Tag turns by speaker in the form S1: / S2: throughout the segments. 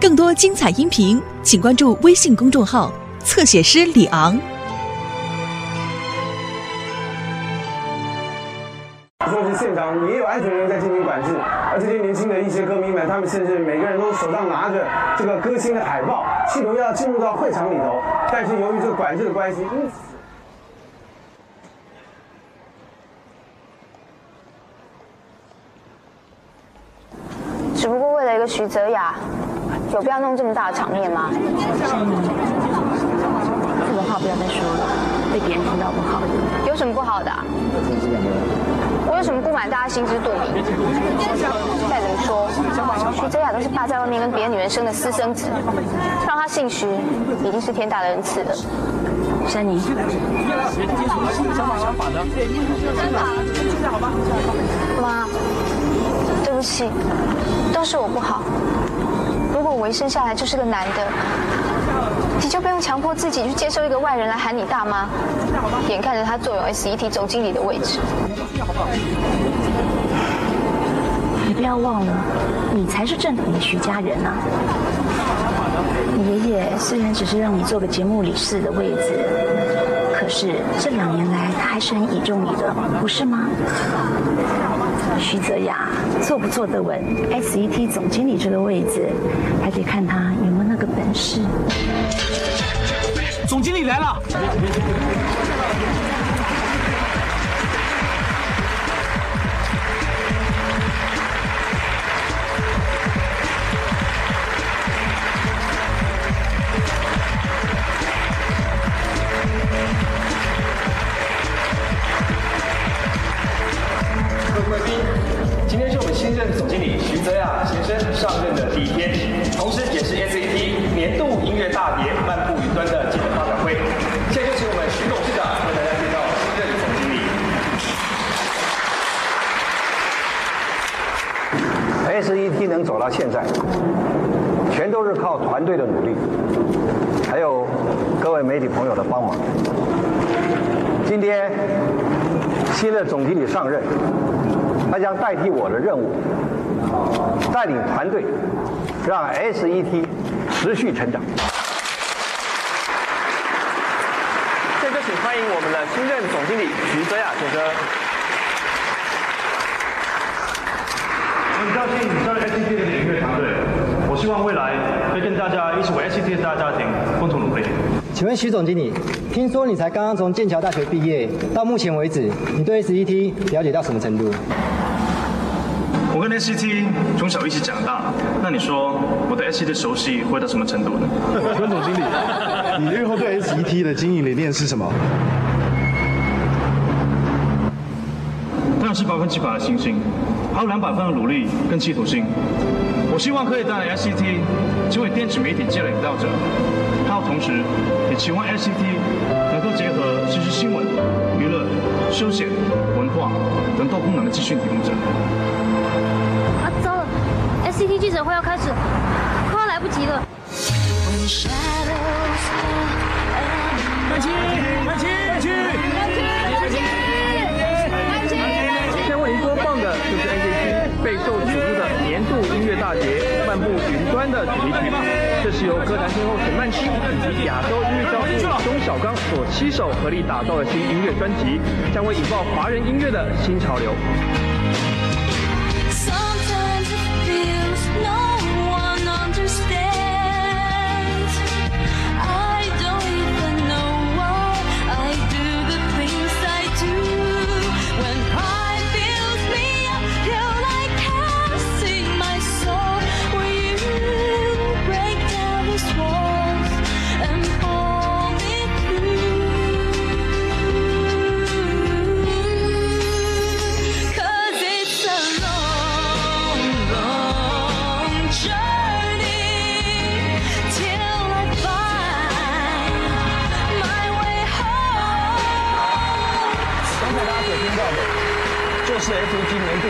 S1: 更多精彩音频，请关注微信公众号“侧写师李昂”。
S2: 说是现场也有安全人员在进行管制，而这些年轻的一些歌迷们，他们甚至每个人都手上拿着这个歌星的海报，企图要进入到会场里头，但是由于这个管制的关系，因此。
S3: 只不过为了一个徐泽雅，有必要弄这么大的场面吗？
S4: 这种话不要再说了，被别人听到不好。
S3: 有什么不好的、啊？我有什么不满，大家心知肚明。再怎么说，徐泽雅都是爸在外面跟别的女人生的私生子，让他姓徐，已经是天大的恩赐了。
S4: 珊妮，
S3: 妈，对不起，都是我不好。如果我一生下来就是个男的，你就不用强迫自己去接受一个外人来喊你大妈。眼看着他坐有 SET 总经理的位置，
S4: 你不要忘了，你才是正统的徐家人啊！你爷爷虽然只是让你做个节目理事的位置，可是这两年来他还是很倚重你的，不是吗？徐泽雅坐不坐得稳 SET 总经理这个位置，还得看他有没有那个本事。
S5: 总经理来了。
S6: 现在，
S7: 全都是靠团队的努力，还有各位媒体朋友的帮忙。今天新的总经理上任，他将代替我的任务，带领团队，让 SET 持续成长。
S6: 现在请欢迎我们的新任总经理徐泽亚先生。
S8: 很高兴加入 SCT 的音乐团队，我希望未来会跟大家一起为 SCT 的大家庭共同努力。
S9: 请问徐总经理，听说你才刚刚从剑桥大学毕业，到目前为止，你对 SET 了解到什么程度？
S8: 我跟 SCT 从小一起长大，那你说我对 SCT 的熟悉会到什么程度呢？
S10: 请问总经理，你日后对 SET 的经营理念是什么？
S8: 当然是百分之百的信心，还有两百分的努力跟企图心。我希望可以带领 SCT 成为电子媒体界的领导者，还有同时也期望 SCT 能够结合时事新闻、娱乐、休闲、文化等多功能的资讯提供者。
S11: 啊，糟了！SCT 记者会要开始，快要来不及了。
S5: 慢起，慢起，
S6: 受瞩目的年度音乐大碟《漫步云端》的主题曲。这是由歌坛天后陈曼青以及亚洲音乐教父钟小刚所携手合力打造的新音乐专辑，将会引爆华人音乐的新潮流。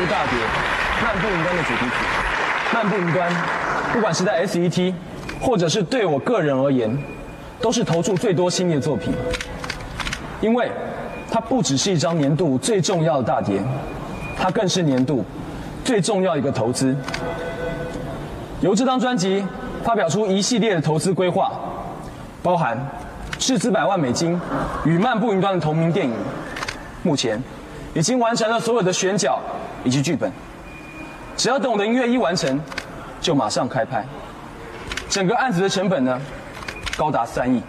S6: 大碟《漫步云端》的主题曲。《漫步云端》，不管是在 SET，或者是对我个人而言，都是投注最多心力的作品。因为它不只是一张年度最重要的大碟，它更是年度最重要一个投资。由这张专辑发表出一系列的投资规划，包含斥资百万美金与漫步云端的同名电影，目前已经完成了所有的选角以及剧本，只要等我的音乐一完成，就马上开拍。整个案子的成本呢，高达三亿，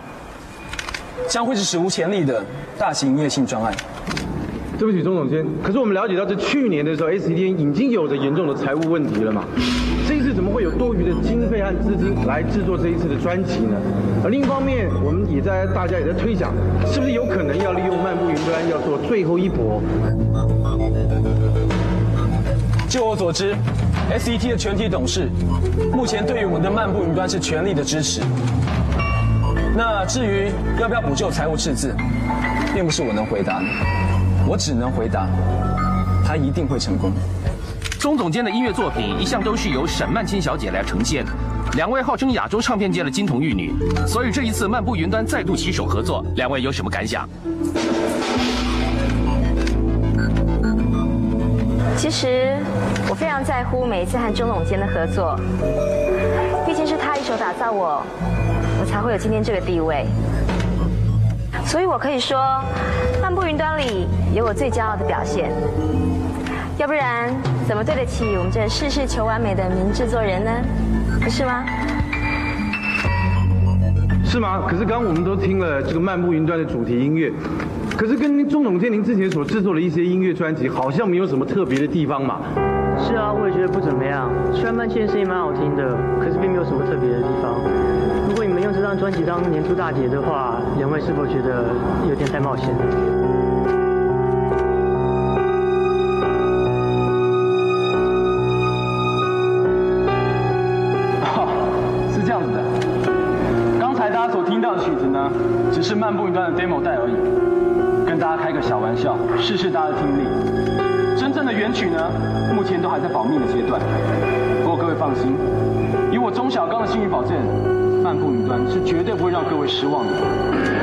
S6: 将会是史无前例的大型音乐性专案。
S12: 对不起，钟总监，可是我们了解到，这去年的时候，S D N 已经有着严重的财务问题了嘛？怎么会有多余的经费和资金来制作这一次的专辑呢？而另一方面，我们也在大家也在推想，是不是有可能要利用漫步云端要做最后一搏？
S6: 就我所知，SET 的全体董事目前对于我们的漫步云端是全力的支持。那至于要不要补救财务赤字，并不是我能回答的，我只能回答，他一定会成功。
S13: 钟总监的音乐作品一向都是由沈曼青小姐来呈现，两位号称亚洲唱片界的金童玉女，所以这一次漫步云端再度携手合作，两位有什么感想？
S14: 其实我非常在乎每一次和钟总监的合作，毕竟是他一手打造我，我才会有今天这个地位。所以我可以说，《漫步云端》里有我最骄傲的表现。要不然怎么对得起我们这事事求完美的名制作人呢？不是吗？
S12: 是吗？可是刚刚我们都听了这个漫步云端的主题音乐，可是跟钟总监您之前所制作的一些音乐专辑，好像没有什么特别的地方嘛？
S15: 是啊，我也觉得不怎么样。虽然曼茜的声音蛮好听的，可是并没有什么特别的地方。如果你们用这张专辑当年度大碟的话，两位是否觉得有点太冒险了？
S6: 只是漫步云端的 demo 带而已，跟大家开个小玩笑，试试大家的听力。真正的原曲呢，目前都还在保密的阶段。不过各位放心，以我钟小刚的信誉保证，漫步云端是绝对不会让各位失望的。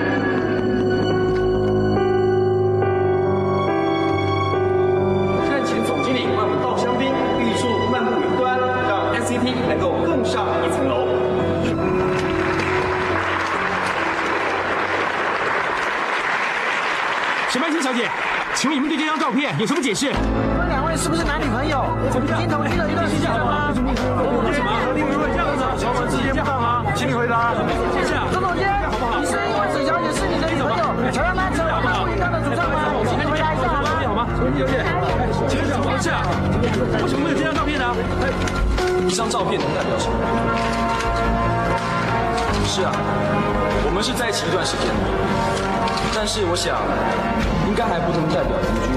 S16: 有什么解释？
S17: 你们两位是不是男女朋友？已经同居了一段时间了吗？
S16: 为什么？你们会这样子？小本之间不当吗，请你回答。谢谢啊。
S17: 钟总监，你是因为沈小姐是你的女朋友，才让她成为漫步云端的主唱吗？请你回答一下好吗？
S16: 好吗？小姐，请问怎么回事啊？为什么没有这张照片呢？
S6: 一张照片能代表什么？是啊，我们是在一起一段时间了，但是我想，应该还不能代表同居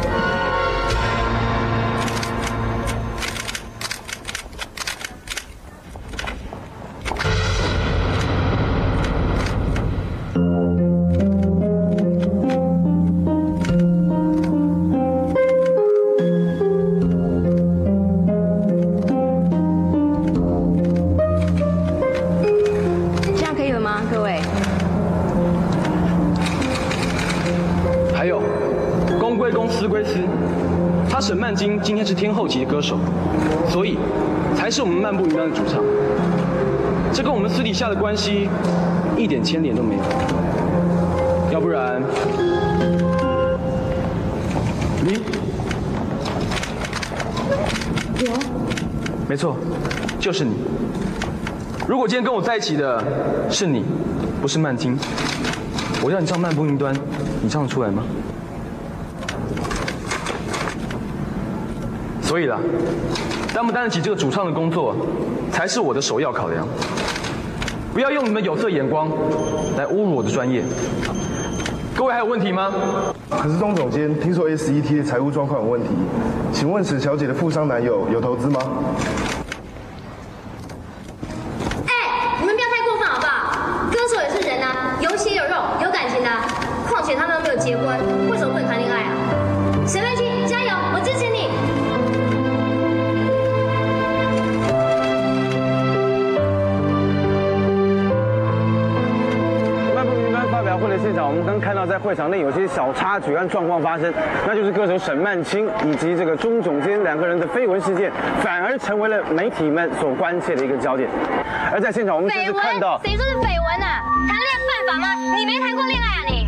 S6: 底下的关系一点牵连都没有。要不然，你，
S14: 我
S6: 没错，就是你。如果今天跟我在一起的是你，不是曼金，我要你唱漫步云端，你唱得出来吗？所以啦，担不担得起这个主唱的工作，才是我的首要考量。不要用你们有色眼光来侮辱我的专业。各位还有问题吗？
S18: 可是钟总监，听说 SET 的财务状况有问题，请问史小姐的富商男友有投资吗？
S12: 会场
S2: 内有些小插曲和状况发生，那就是歌手沈曼青以及这个钟总监两个人的绯闻事件，反而成为了媒体们所关切的一个焦点。而在现场，我们甚至看到，
S11: 谁说是绯闻啊？谈恋爱犯法吗？你没谈过恋爱啊你？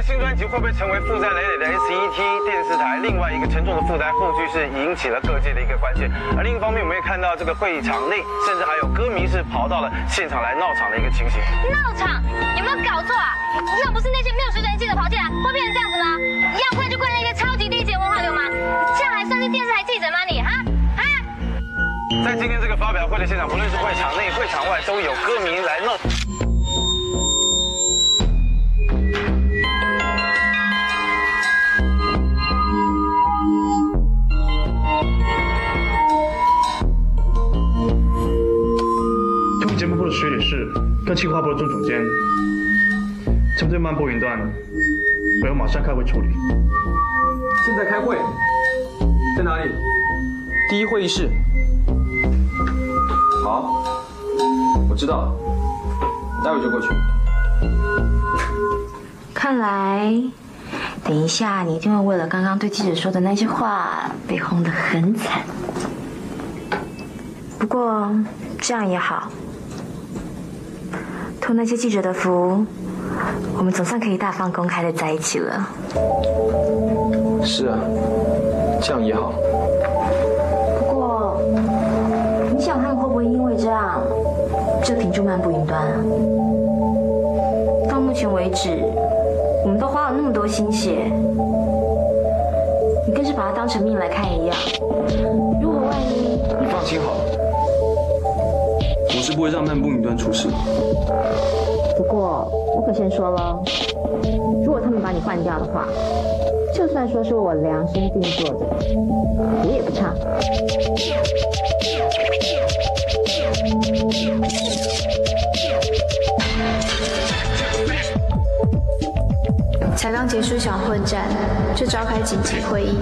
S2: 这新专辑会不会成为负债累累的 SET 电视台另外一个沉重的负担？后续是引起了各界的一个关切。而另一方面，我们也看到这个会场内，甚至还有歌迷是跑到了现场来闹场的一个情形。
S11: 闹场有没有搞错啊？要不是那些没有水准的记者跑进来，会变成这样子吗？要怪就怪那些超级低级的文化流氓，这样还算是电视台记者吗你哈？
S2: 在今天这个发表会的现场，不论是会场内、会场外，都有歌迷来闹。
S8: 跟企划部的钟总监，针对漫步云端，我要马上开会处理。
S6: 现在开会，在哪里？第一会议室。好，我知道，待会就过去。
S4: 看来，等一下你一定会为了刚刚对记者说的那些话被轰得很惨。不过这样也好，托那些记者的福，我们总算可以大方公开的在一起了。
S6: 是啊，这样也好。
S4: 不过，你想他们会不会因为这样就停住漫步云端啊？到目前为止，我们都花了那么多心血，你更是把它当成命来看一样。如果万一……
S6: 你放心好了，我是不会让漫步云端出事。
S4: 不过我可先说了，如果他们把你换掉的话，就算说是我量身定做的，我也不差。
S3: 才刚结束一场混战，就召开紧急会议，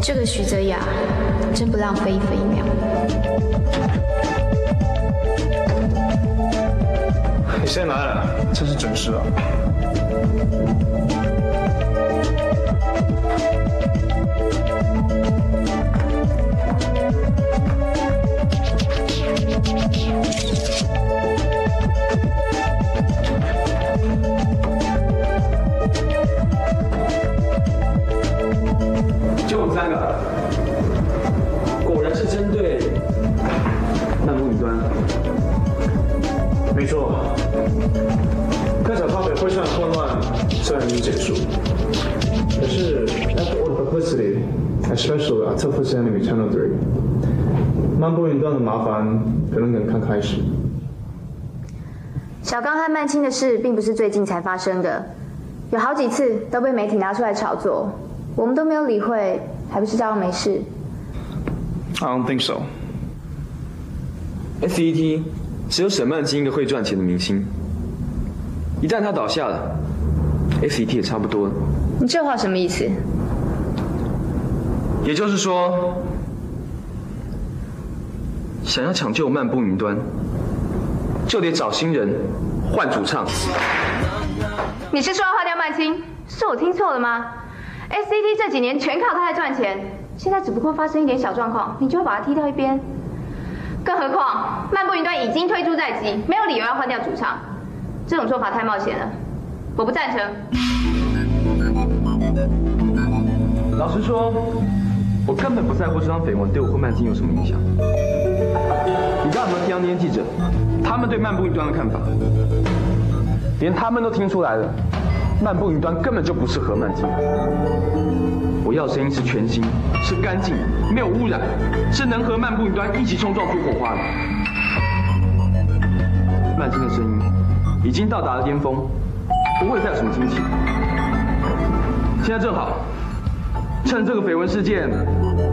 S3: 这个徐泽雅真不浪费一分一秒。
S8: 你现在来了，这是准时啊。
S6: 就我们三个，果然是针对漫步云端。
S8: 没错，开场发表会上的混乱虽然已经结束，可是 after all the publicity, especially after presenting with Channel 3, 漫步云端的麻烦可能刚刚开始。
S3: 小刚和曼青的事并不是最近才发生的，有好几次都被媒体拿出来炒作，我们都没有理会，还不是照样没事。
S8: I don't think so.
S6: SET 只有沈曼青一个会赚钱的明星，一旦他倒下了，SET 也差不多了。
S3: 你这话什么意思？
S6: 也就是说，想要抢救漫步云端，就得找新人换主唱。
S3: 你是说要换掉曼青？是我听错了吗？SCT 这几年全靠他在赚钱，现在只不过发生一点小状况，你就要把他踢到一边？更何况漫步云端已经推出在即，没有理由要换掉主唱，这种做法太冒险了，我不赞成。
S6: 老实说，我根本不在乎这张绯闻对我或曼青有什么影响。你刚刚有没有听到那些记者，他们对漫步云端的看法？连他们都听出来了，漫步云端根本就不适合曼青。我要的声音是全新，是干净，没有污染，是能和漫步云端一起冲撞出火花的。曼青的声音已经到达了巅峰，不会再有什么惊喜。现在正好，趁这个绯闻事件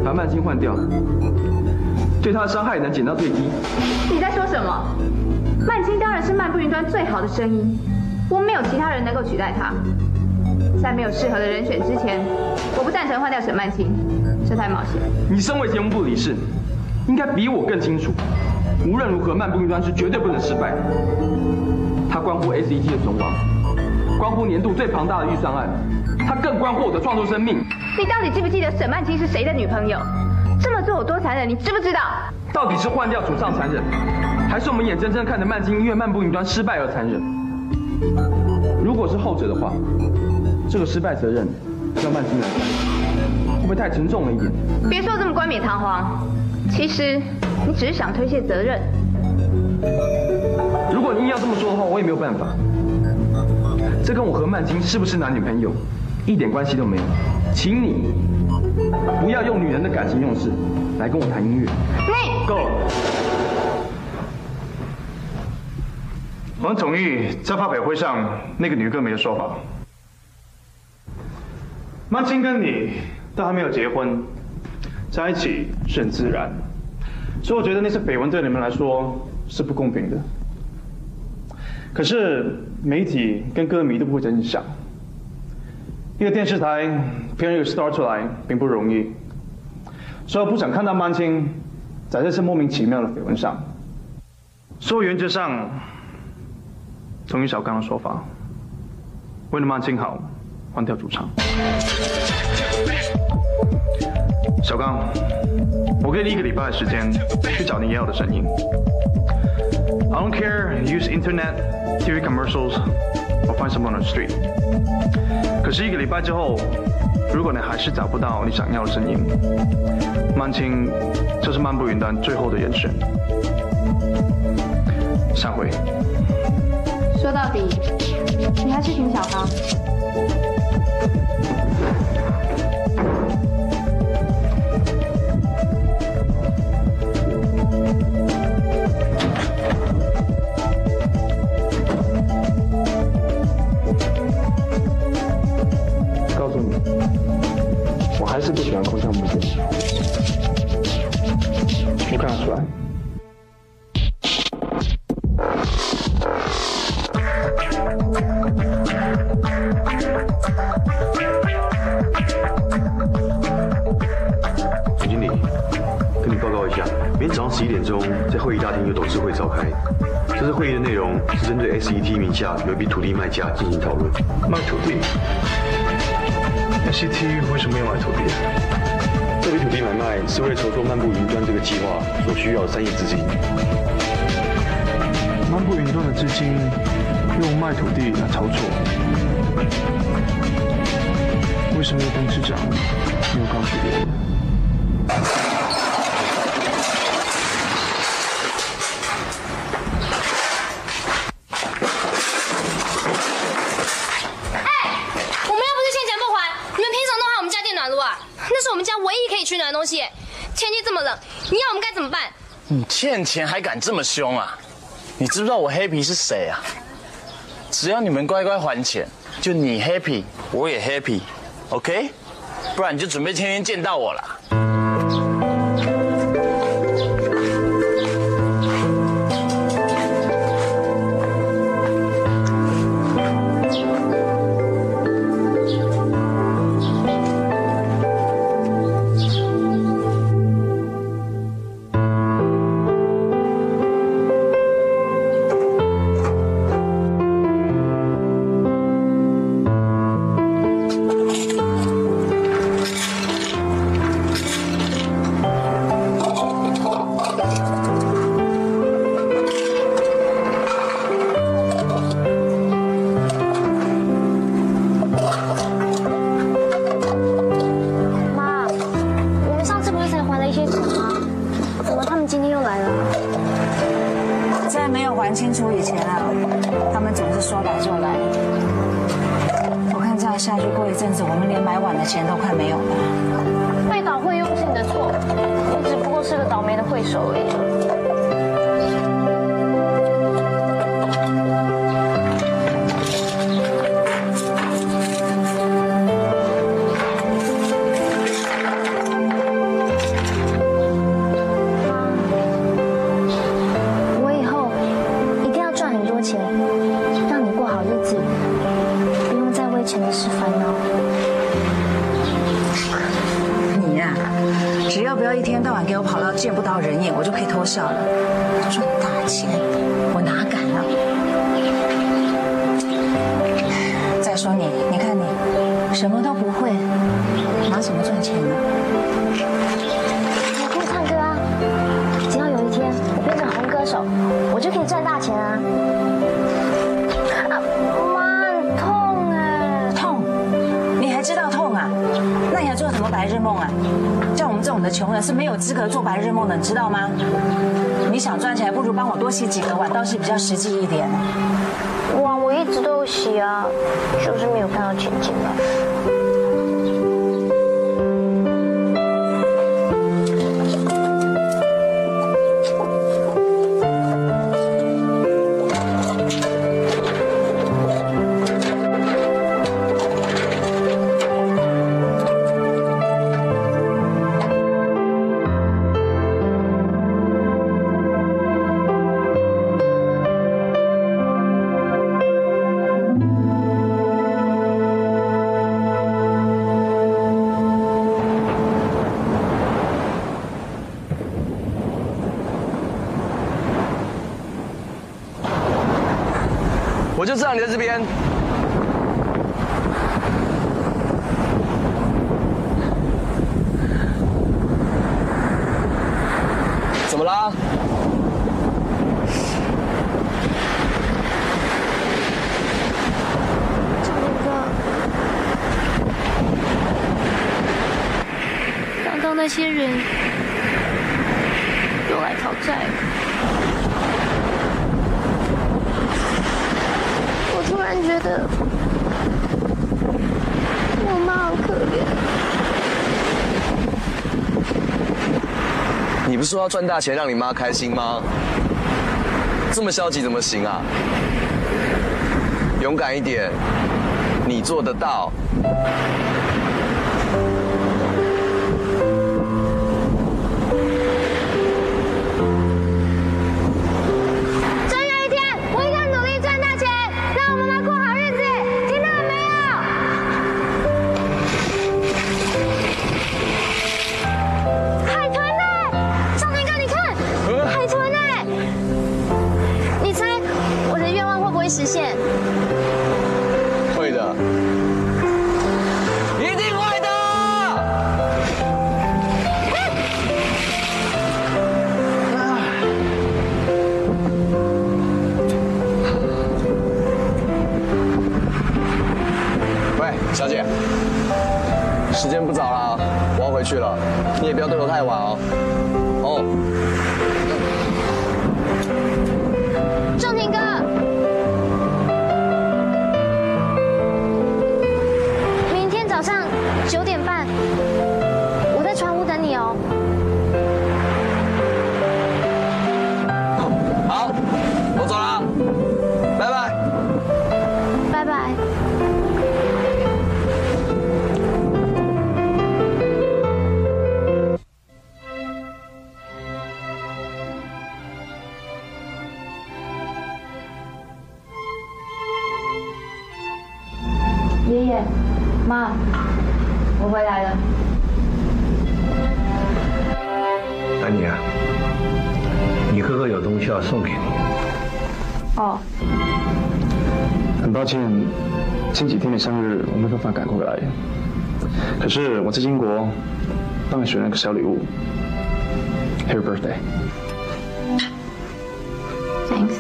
S6: 把曼青换掉，对他的伤害能减到最低。
S3: 你在说什么？曼青当然是漫步云端最好的声音，我们没有其他人能够取代他。在没有适合的人选之前，我不赞成换掉沈曼青，这太冒险。
S6: 你身为节目部理事，应该比我更清楚，无论如何，漫步云端是绝对不能失败的。它关乎 SET 的存亡，关乎年度最庞大的预算案，它更关乎我的创作生命。
S3: 你到底记不记得沈曼青是谁的女朋友？这么做有多残忍，你知不知道？
S6: 到底是换掉主唱残忍，还是我们眼睁睁看着曼青因为漫步云端失败而残忍？如果是后者的话，这个失败责任要曼青会不会太沉重了一点？
S3: 别说这么冠冕堂皇，其实你只是想推卸责任。
S6: 如果你硬要这么说的话，我也没有办法。这跟我和曼青是不是男女朋友一点关系都没有。请你不要用女人的感情用事来跟我谈音乐。
S3: 你
S8: 够了。王总玉在发表会上那个女歌迷的说法。曼青跟你都还没有结婚，在一起是很自然，所以我觉得那些绯闻对你们来说是不公平的。可是媒体跟歌迷都不会这样想。一个电视台培养一个 star 出来并不容易，所以我不想看到曼青在这次莫名其妙的绯闻上。所以原则上同意小刚的说法，为了曼青好，换掉主唱。小刚，我给你一个礼拜的时间去找你要的声音。I don't care use internet, TV commercials, or find someone on the street. 可是一个礼拜之后，如果你还是找不到你想要的声音，曼青就是漫步云端最后的人选。散会。
S3: 说到底，你还是挺小刚。
S6: 还是不喜欢空降部队。我看得出来。
S13: 总经理，跟你报告一下，明天早上十一点钟在会议大厅有董事会召开。这次会议的内容是针对 SET 名下有一笔土地卖价进行讨论。
S8: 卖土地？SCT 为什么要买土地？
S13: 这笔土地买卖是为了筹措漫步云端这个计划所需要的三亿资金。
S8: 漫步云端的资金用卖土地来操作，为什么董事长没有告诉我？
S11: 我们又不是欠钱不还，你们凭什么弄坏我们家电暖炉啊？那是我们家唯一可以取暖的东西，天气这么冷，你要我们该怎么办？
S19: 你欠钱还敢这么凶啊？你知不知道我 happy 是谁啊？只要你们乖乖还钱，就你 happy，我也 happy，OK？、不然你就准备天天见到我了。
S20: 烦恼。
S21: 你呀、只要不要一天到晚给我跑到见不到人影，我就可以偷笑了。赚大钱，我哪敢啊？说你，你看你什么都不会，拿什么赚钱呢？
S11: 我可以唱歌啊！只要有一天我变成红歌手，我就可以赚大钱！啊，
S21: 白日梦啊？像我们这种的穷人是没有资格做白日梦的，你知道吗？你想赚钱，不如帮我多洗几个碗，倒是比较实际一点。
S11: 哇，我一直都有洗啊，就是没有看到钱进来。
S22: 就知道你在这边。怎么啦？
S11: 刚刚那些人又来讨债了。我突然觉得我妈好可怜。
S22: 你不是说要赚大钱让你妈开心吗？这么消极怎么行啊？勇敢一点，你做得到。
S8: 很抱歉，前几天的生日我没办法赶过来，可是我在英国帮你选了个小礼物，Happy birthday。
S4: Thanks。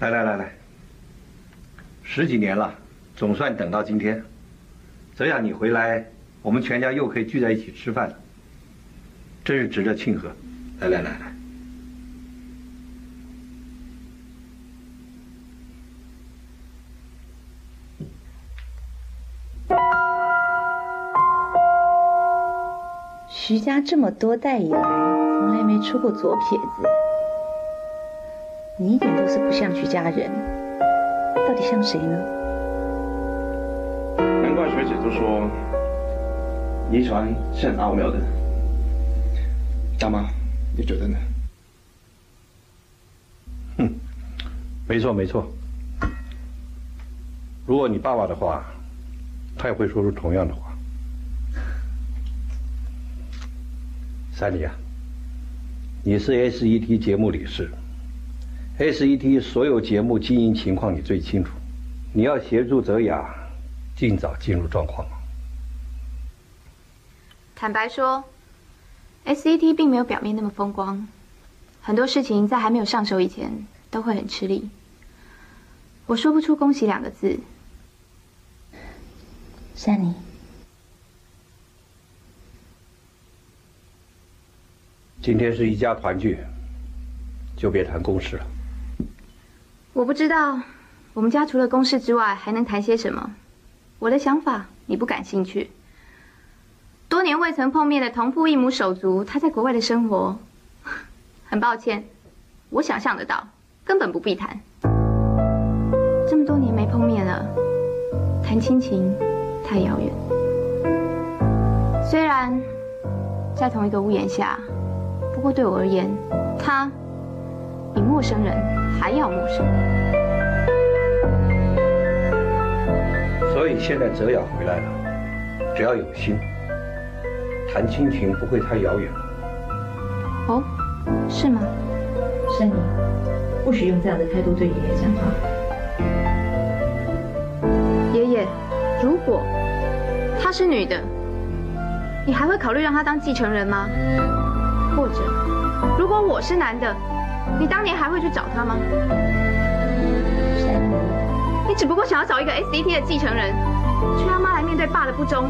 S7: 来来来来，十几年了，总算等到今天。这样你回来，我们全家又可以聚在一起吃饭了，真是值得庆贺。来来来来，
S4: 徐家这么多代以来，从来没出过左撇子。你一点都是不像徐家人，到底像谁呢？
S8: 难怪学姐都说遗传是很奥妙的。大妈，你觉得呢？
S7: 哼没错没错。如果你爸爸的话，他也会说出同样的话。三妮啊，你是 SET 节目理事，SET 所有节目经营情况你最清楚，你要协助泽雅尽早进入状况。
S3: 坦白说，SET 并没有表面那么风光，很多事情在还没有上手以前都会很吃力。我说不出恭喜两个字。
S4: 珊妮，
S7: 今天是一家团聚，就别谈公事了。
S3: 我不知道我们家除了公事之外还能谈些什么。我的想法你不感兴趣。多年未曾碰面的同父异母手足，他在国外的生活，很抱歉，我想象得到，根本不必谈。这么多年没碰面了，谈亲情太遥远。虽然在同一个屋檐下，不过对我而言，他比陌生人还要陌生。
S7: 所以现在泽雅回来了，只要有心，谈亲情不会太遥远。
S3: 哦，是吗？
S4: 珊妮，不许用这样的态度对爷爷讲话。
S3: 爷爷，如果她是女的，你还会考虑让她当继承人吗？或者，如果我是男的，你当年还会去找她吗？你只不过想要找一个 SET 的继承人，却要妈来面对爸的不忠，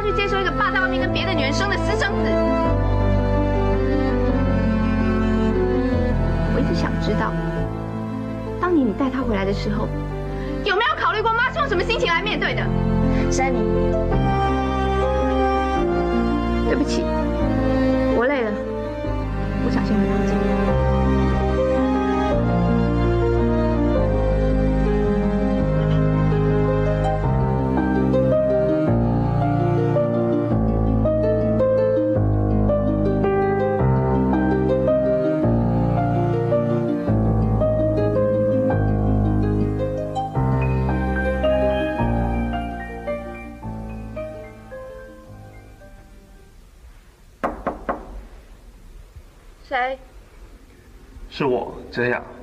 S3: 还要妈去接受一个爸在外面跟别的女人生的私生子。我一直想知道，当年你带他回来的时候，有没有考虑过妈是用什么心情来面对的？
S4: 珊妮，
S3: 对不起，我累了，我想先回房间。这样。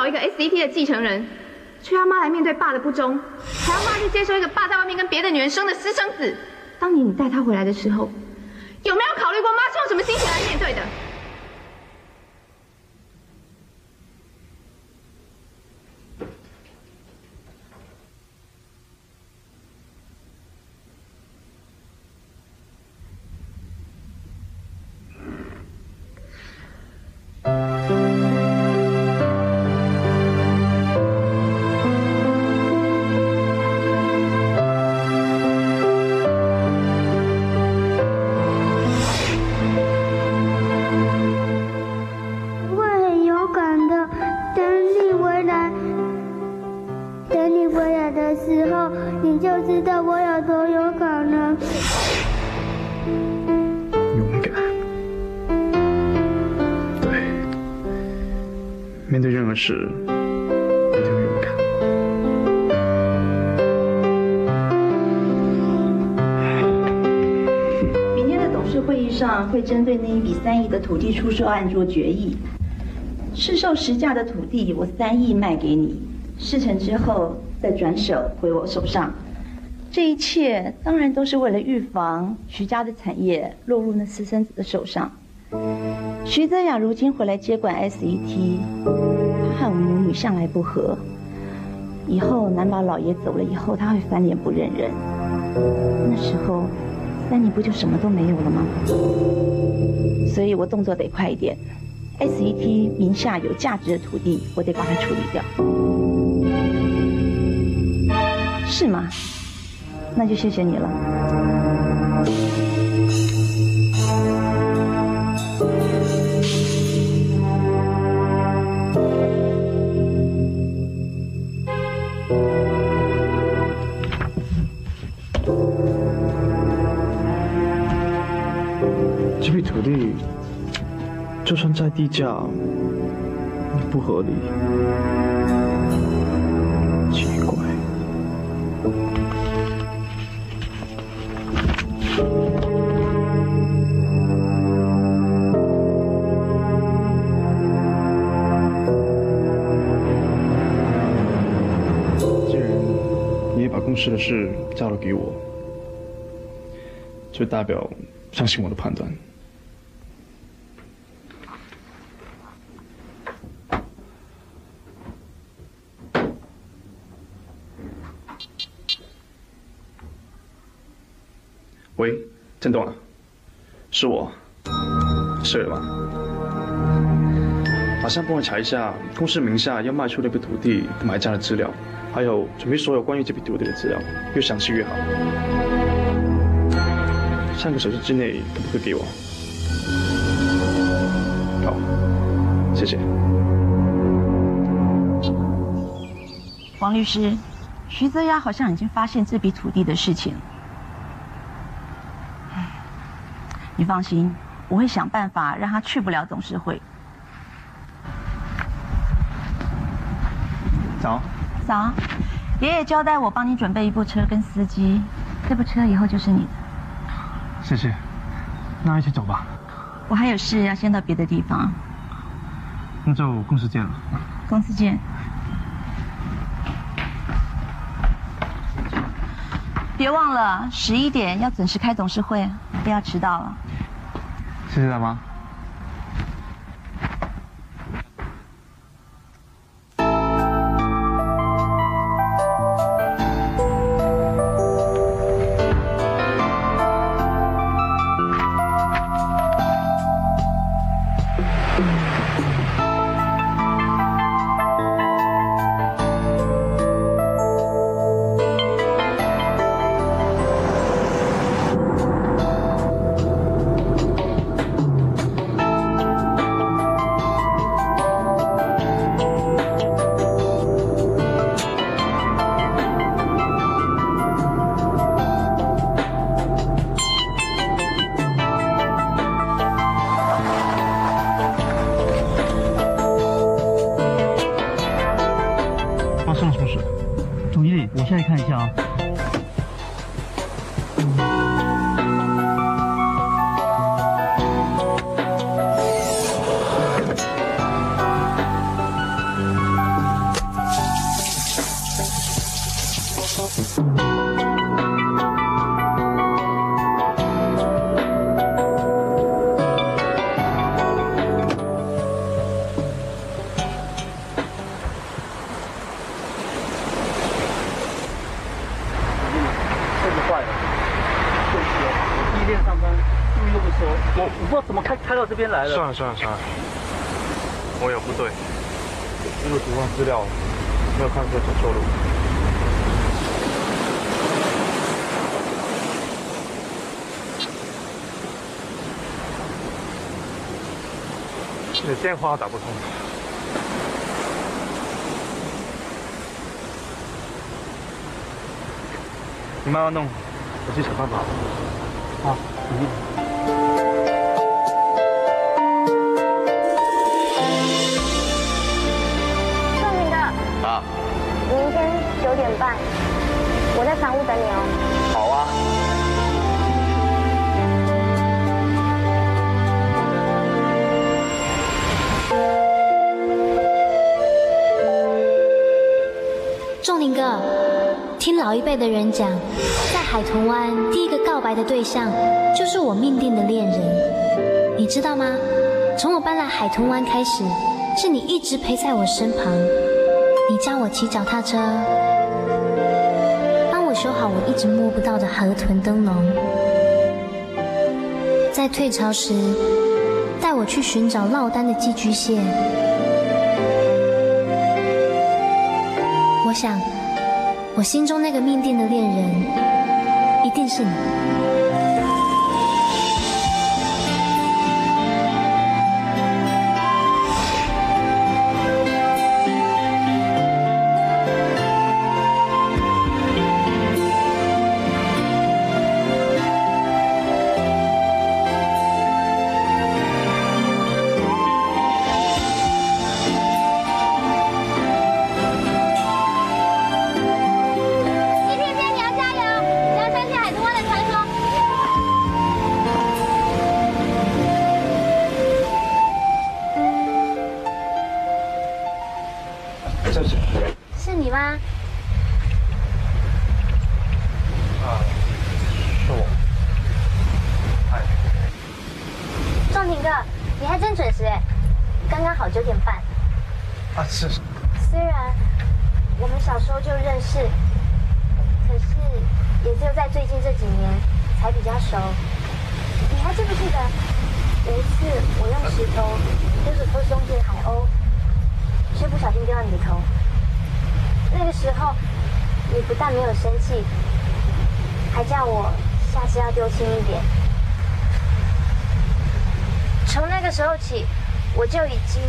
S3: 找一个 SCT 的继承人，却要妈来面对爸的不忠，还要妈去接受一个爸在外面跟别的女人生的私生子。当年你带他回来的时候，
S4: 针对那一笔三亿的土地出售案做决议。市售实价的土地，我三亿卖给你，事成之后再转手回我手上。这一切当然都是为了预防徐家的产业落入那私生子的手上。徐泽雅如今回来接管 SET，她和我母女向来不和，以后难保老爷走了以后，她会翻脸不认人。那时候，那你不就什么都没有了吗？所以我动作得快一点 SET 名下有价值的土地，我得把它处理掉。是吗？那就谢谢你了。
S8: 就算再低价，也不合理。奇怪。既然你也把公司的事交了给我，就代表相信我的判断。喂，郑董啊，是我，睡了吗？马上帮我查一下公司名下要卖出那笔土地买家的资料，还有准备所有关于这笔土地的资料，越详细越好。三个小时之内可不可以给我？好，谢谢。
S4: 王律师，徐泽雅好像已经发现这笔土地的事情了。你放心，我会想办法让他去不了董事会。
S8: 早。
S4: 早，爷爷交代我帮你准备一部车跟司机，这部车以后就是你的。
S8: 谢谢，那一起走吧。
S4: 我还有事要先到别的地方，
S8: 那就公司见了。
S4: 公司见。别忘了十一点要准时开董事会，不要迟到了。
S8: 谢谢大妈。算了算了算了，我有不对，因为主管资料没有看过走错路。你的电话打不通。你慢慢弄，我去想办法。好，你。
S23: 老一辈的人讲，在海豚湾第一个告白的对象就是我命定的恋人，你知道吗？从我搬来海豚湾开始，是你一直陪在我身旁，你教我骑脚踏车，帮我修好我一直摸不到的河豚灯笼，在退潮时带我
S24: 去寻找落单的寄居蟹。我心中那个命定的恋人，一定是你。
S11: 就已经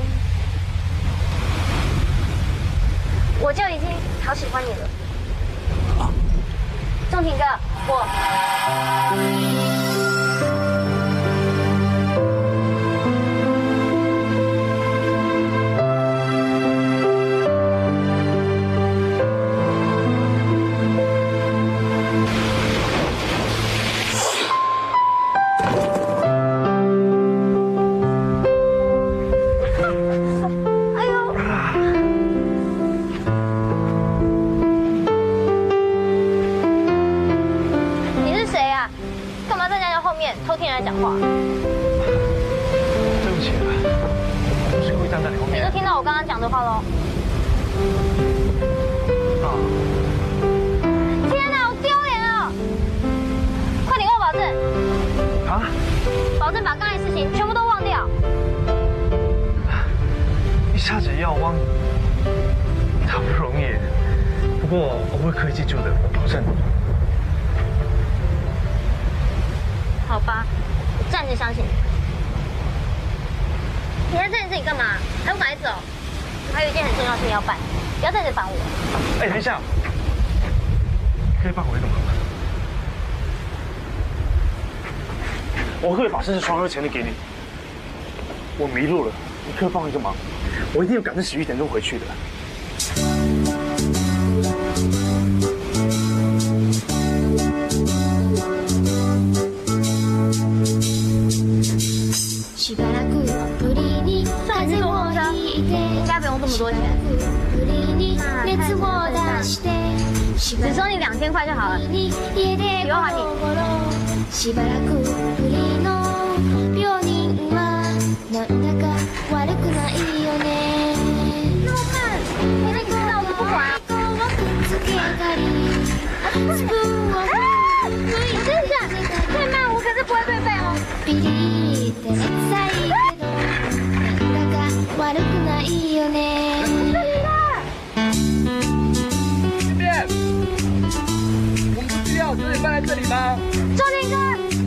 S11: 把这
S8: 次双车钱的给你。我迷路了，你可以帮我一个忙，我一定要赶在十一点钟回去的。
S11: しばらくぶりに風をひいて应该不用这么多钱。
S24: ぶりに熱を出して
S11: 只收你两千块就好了。
S24: 家で
S11: 不用还你。
S24: なんだか悪くないよね
S11: 那么慢，你那个知道我不管。
S24: つけたりスプーンを
S11: 啊！你真是太慢，我可是不会背背哦。
S24: ビリって臭いけどなんだか悪くないよね
S25: 这边，我们的资料就是放在这里吗？
S11: 仲庭哥，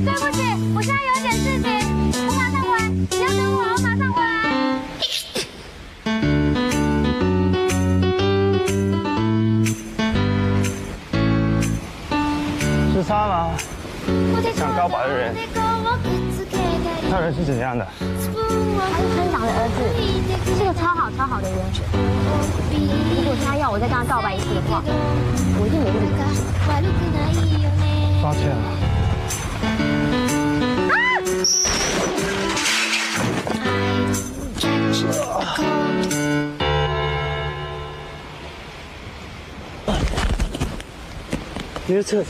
S11: 对不起，
S8: 是他吗？想告白的人，那人是怎样的？
S11: 他是村长的儿子，是个超好超好的人。如果他要我再跟他告白一次的话，我一定没问题。
S8: 抱歉啊。你的车子。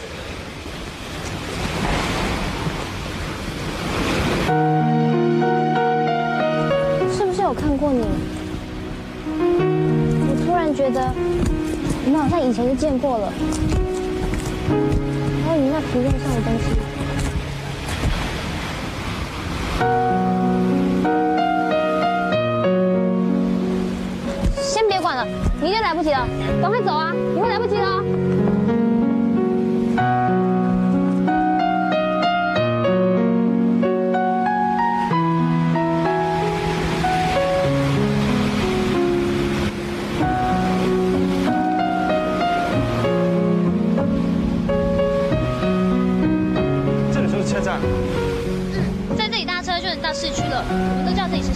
S11: 觉得你们好像以前就见过了，还有你们那皮肉上的东西，
S2: 先别管了，明天来不及了，
S11: 赶快走啊，你会来不及了。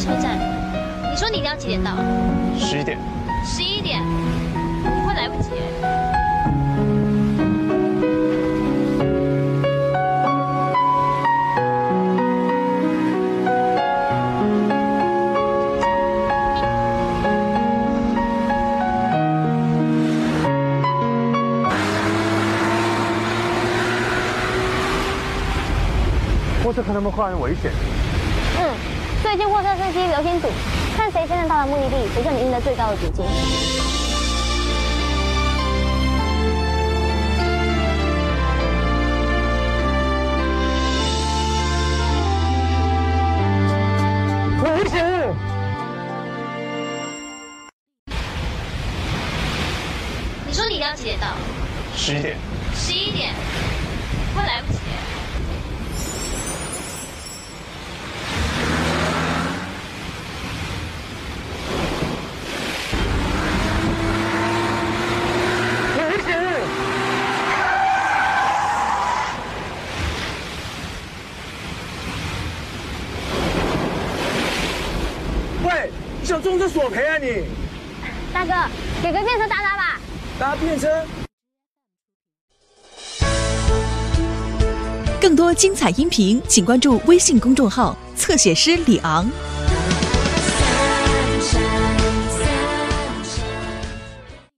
S11: 车站。你说你一定要几点到？
S8: 十一点。
S11: 十一点，你会来不及耶。
S8: 货车可能会很危险。
S2: 最近货车司机流星赌，看谁先能到达目的地，谁就能赢得最高的奖金。
S8: 啊你？
S2: 大哥，给个变车搭搭吧。
S8: 搭便车？
S1: 更多精彩音频，请关注微信公众号“侧写师李昂”。